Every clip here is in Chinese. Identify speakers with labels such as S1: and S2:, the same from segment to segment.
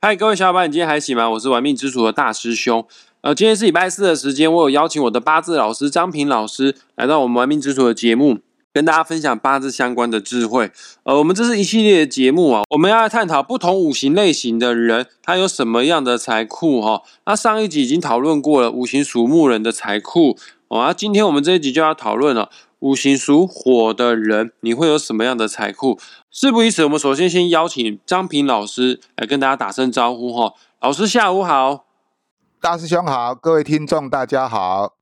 S1: 嗨，各位小伙伴，你今天还行吗？我是玩命之徒的大师兄。呃，今天是礼拜四的时间，我有邀请我的八字老师张平老师来到我们玩命之徒的节目，跟大家分享八字相关的智慧。呃，我们这是一系列的节目啊，我们要来探讨不同五行类型的人，他有什么样的财库哈。那上一集已经讨论过了五行属木人的财库，哦，那今天我们这一集就要讨论了五行属火的人，你会有什么样的财库？事不宜迟，我们首先先邀请张平老师来跟大家打声招呼哈。老师下午好，
S2: 大师兄好，各位听众大家好。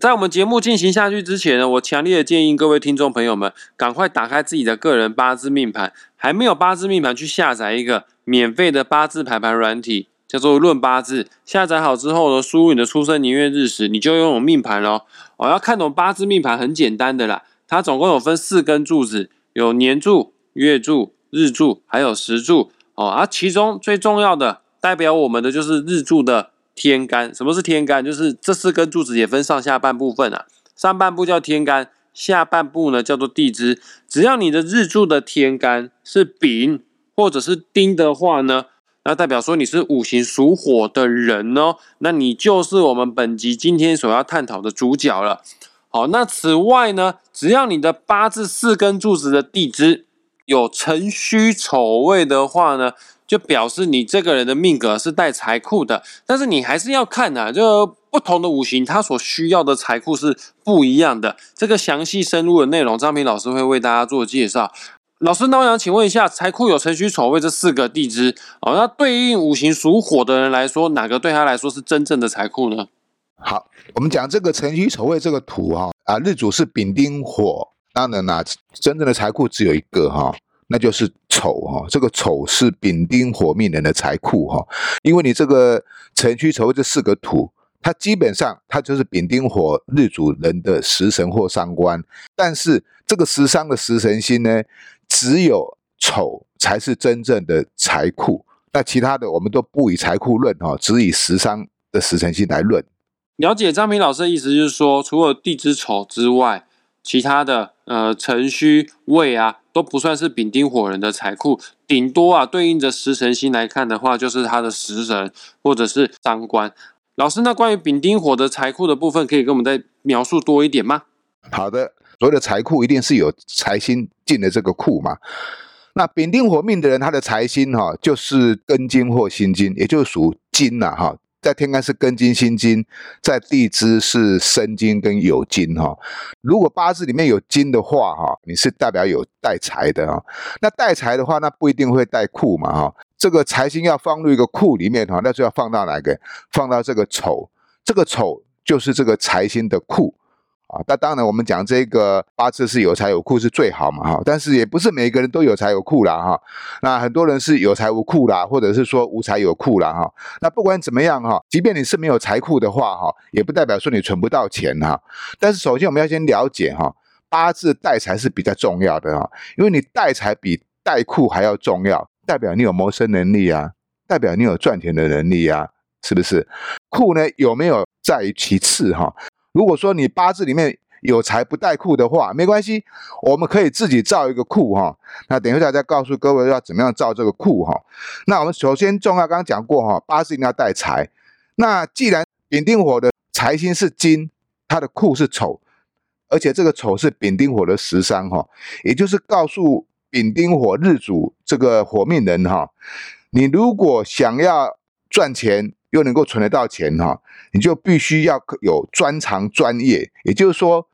S1: 在我们节目进行下去之前呢，我强烈的建议各位听众朋友们赶快打开自己的个人八字命盘，还没有八字命盘去下载一个免费的八字排盘软体，叫做论八字。下载好之后呢，输入你的出生年月日时，你就拥有命盘喽。哦，我要看懂八字命盘很简单的啦，它总共有分四根柱子，有年柱。月柱、日柱还有时柱哦，而其中最重要的代表我们的就是日柱的天干。什么是天干？就是这四根柱子也分上下半部分啊。上半部叫天干，下半部呢叫做地支。只要你的日柱的天干是丙或者是丁的话呢，那代表说你是五行属火的人哦，那你就是我们本集今天所要探讨的主角了。好，那此外呢，只要你的八字四根柱子的地支。有辰戌丑未的话呢，就表示你这个人的命格是带财库的。但是你还是要看啊，就不同的五行，它所需要的财库是不一样的。这个详细深入的内容，张平老师会为大家做介绍。老师，那我想请问一下，财库有辰戌丑未这四个地支哦，那对应五行属火的人来说，哪个对他来说是真正的财库呢？
S2: 好，我们讲这个辰戌丑未这个图哈啊，日主是丙丁火。当然啦，真正的财库只有一个哈，那就是丑哈。这个丑是丙丁火命人的财库哈，因为你这个辰戌丑未这四个土，它基本上它就是丙丁火日主人的食神或伤官。但是这个食伤的食神星呢，只有丑才是真正的财库，那其他的我们都不以财库论哈，只以食伤的食神星来论。
S1: 了解张平老师的意思就是说，除了地支丑之外。其他的呃辰戌未啊都不算是丙丁火人的财库，顶多啊对应着食神星来看的话，就是他的食神或者是伤官。老师，那关于丙丁火的财库的部分，可以跟我们再描述多一点吗？
S2: 好的，所谓的财库一定是有财星进了这个库嘛。那丙丁火命的人，他的财星哈就是根金或辛金，也就是属金呐哈。在天干是根金辛金，在地支是申金跟酉金哈。如果八字里面有金的话哈，你是代表有带财的哈。那带财的话，那不一定会带库嘛哈。这个财星要放入一个库里面哈，那就要放到哪个？放到这个丑，这个丑就是这个财星的库。啊，那当然，我们讲这个八字是有财有库是最好嘛，哈，但是也不是每一个人都有财有库啦，哈。那很多人是有财无库啦，或者是说无财有库啦，哈。那不管怎么样，哈，即便你是没有财库的话，哈，也不代表说你存不到钱，哈。但是首先我们要先了解，哈，八字带财是比较重要的，哈，因为你带财比带库还要重要，代表你有谋生能力啊，代表你有赚钱的能力啊，是不是？库呢有没有在于其次，哈。如果说你八字里面有财不带库的话，没关系，我们可以自己造一个库哈。那等一下再告诉各位要怎么样造这个库哈。那我们首先重要刚刚讲过哈，八字一定要带财。那既然丙丁火的财星是金，它的库是丑，而且这个丑是丙丁火的食伤哈，也就是告诉丙丁火日主这个火命人哈，你如果想要赚钱。又能够存得到钱哈，你就必须要有专长专业，也就是说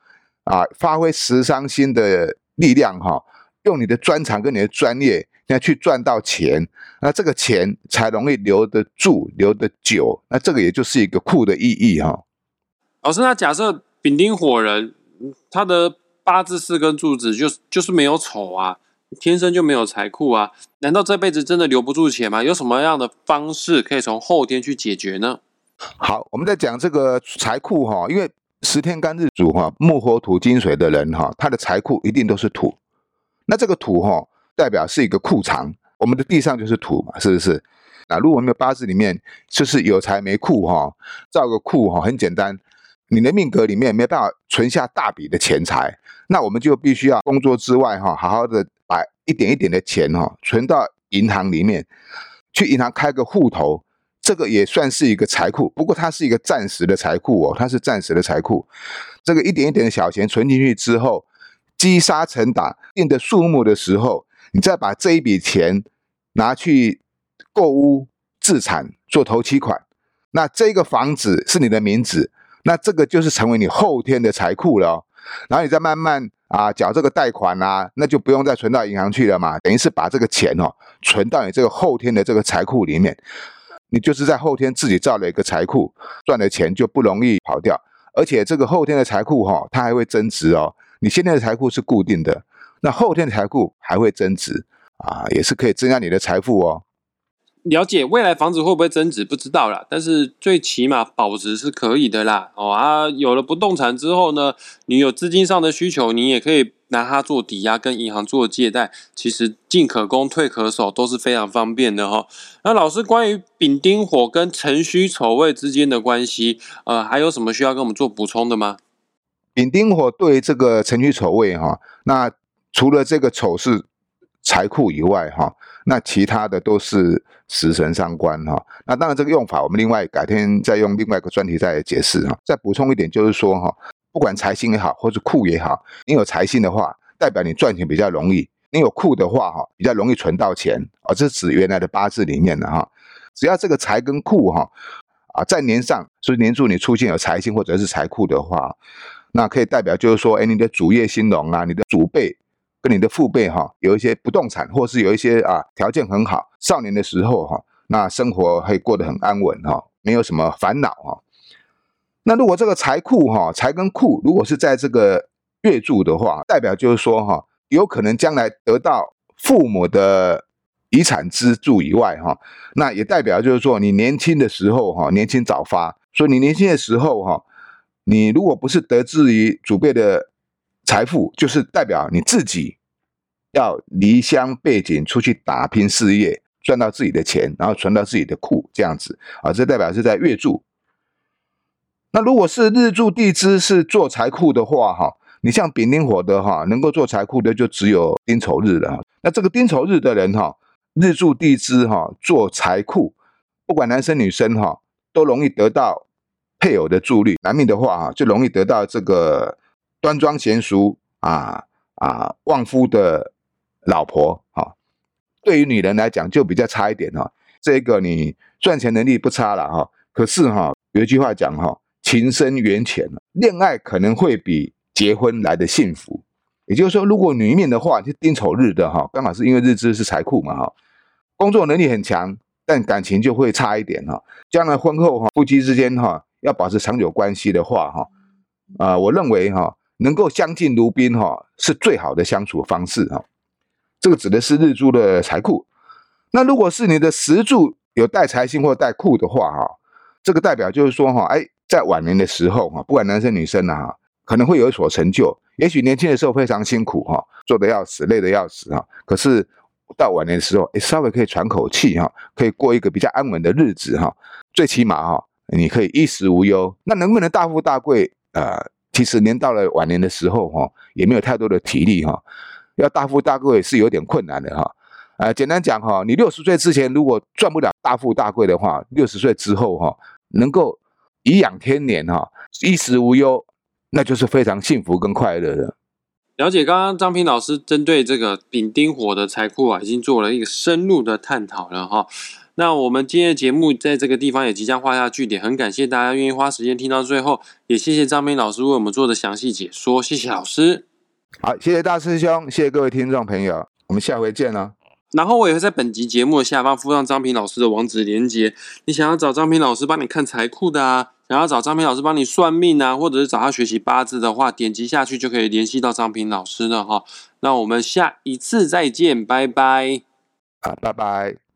S2: 啊，发挥十伤心的力量哈，用你的专长跟你的专业，那去赚到钱，那这个钱才容易留得住、留得久。那这个也就是一个库的意义哈。
S1: 老师，那假设丙丁火人他的八字四根柱子就就是没有丑啊。天生就没有财库啊？难道这辈子真的留不住钱吗？有什么样的方式可以从后天去解决呢？
S2: 好，我们在讲这个财库哈，因为十天干日主哈，木火土金水的人哈，他的财库一定都是土。那这个土哈，代表是一个库藏，我们的地上就是土嘛，是不是？那如果我们的八字里面就是有财没库哈，造个库哈，很简单，你的命格里面没办法存下大笔的钱财，那我们就必须要工作之外哈，好好的。把一点一点的钱哈存到银行里面，去银行开个户头，这个也算是一个财库，不过它是一个暂时的财库哦，它是暂时的财库。这个一点一点的小钱存进去之后，积沙成塔，定的数目的时候，你再把这一笔钱拿去购屋自产做头期款，那这个房子是你的名字，那这个就是成为你后天的财库了。然后你再慢慢啊缴这个贷款啊，那就不用再存到银行去了嘛，等于是把这个钱哦存到你这个后天的这个财库里面，你就是在后天自己造了一个财库，赚的钱就不容易跑掉，而且这个后天的财库哈，它还会增值哦。你现在的财库是固定的，那后天的财库还会增值啊，也是可以增加你的财富哦。
S1: 了解未来房子会不会增值不知道啦，但是最起码保值是可以的啦。哦啊，有了不动产之后呢，你有资金上的需求，你也可以拿它做抵押，跟银行做借贷，其实进可攻退可守都是非常方便的哈。那老师关于丙丁火跟辰戌丑未之间的关系，呃，还有什么需要跟我们做补充的吗？
S2: 丙丁火对这个辰戌丑未哈，那除了这个丑是财库以外哈。那其他的都是食神伤官哈，那当然这个用法我们另外改天再用另外一个专题再解释哈。再补充一点就是说哈，不管财星也好，或是库也好，你有财星的话，代表你赚钱比较容易；你有库的话哈，比较容易存到钱啊。这是指原来的八字里面的哈，只要这个财跟库哈啊在年上，所以年柱你出现有财星或者是财库的话，那可以代表就是说，哎，你的主业兴隆啊，你的祖辈。跟你的父辈哈有一些不动产，或是有一些啊条件很好，少年的时候哈，那生活会过得很安稳哈，没有什么烦恼哈。那如果这个财库哈财跟库如果是在这个月柱的话，代表就是说哈，有可能将来得到父母的遗产资助以外哈，那也代表就是说你年轻的时候哈，年轻早发，所以你年轻的时候哈，你如果不是得志于祖辈的。财富就是代表你自己要离乡背井出去打拼事业，赚到自己的钱，然后存到自己的库，这样子啊，这代表是在月柱。那如果是日柱地支是做财库的话，哈，你像丙丁火的哈，能够做财库的就只有丁丑日了。那这个丁丑日的人哈，日柱地支哈做财库，不管男生女生哈，都容易得到配偶的助力。男命的话哈，就容易得到这个。端庄贤淑啊啊，旺夫的老婆哈，对于女人来讲就比较差一点哈。这个你赚钱能力不差了哈，可是哈有一句话讲哈，情深缘浅恋爱可能会比结婚来的幸福。也就是说，如果女命的话，就丁丑日的哈，刚好是因为日支是财库嘛哈，工作能力很强，但感情就会差一点哈。将来婚后哈，夫妻之间哈要保持长久关系的话哈，啊，我认为哈。能够相敬如宾哈，是最好的相处方式哈。这个指的是日柱的财库。那如果是你的时柱有带财星或带库的话哈，这个代表就是说哈，哎，在晚年的时候哈，不管男生女生啊，可能会有所成就。也许年轻的时候非常辛苦哈，做的要死，累的要死哈。可是到晚年的时候，哎，稍微可以喘口气哈，可以过一个比较安稳的日子哈。最起码哈，你可以衣食无忧。那能不能大富大贵啊？其实年到了晚年的时候，哈，也没有太多的体力，哈，要大富大贵是有点困难的，哈，啊，简单讲，哈，你六十岁之前如果赚不了大富大贵的话，六十岁之后，哈，能够颐养天年，哈，衣食无忧，那就是非常幸福跟快乐的。
S1: 了解，刚刚张平老师针对这个丙丁火的财库啊，已经做了一个深入的探讨了，哈。那我们今天的节目在这个地方也即将画下句点，很感谢大家愿意花时间听到最后，也谢谢张平老师为我们做的详细解说，谢谢老师。
S2: 好，谢谢大师兄，谢谢各位听众朋友，我们下回见了。
S1: 然后我也会在本集节目的下方附上张平老师的网址连接，你想要找张平老师帮你看财库的啊，想要找张平老师帮你算命啊，或者是找他学习八字的话，点击下去就可以联系到张平老师了哈。那我们下一次再见，拜拜。
S2: 好，拜拜。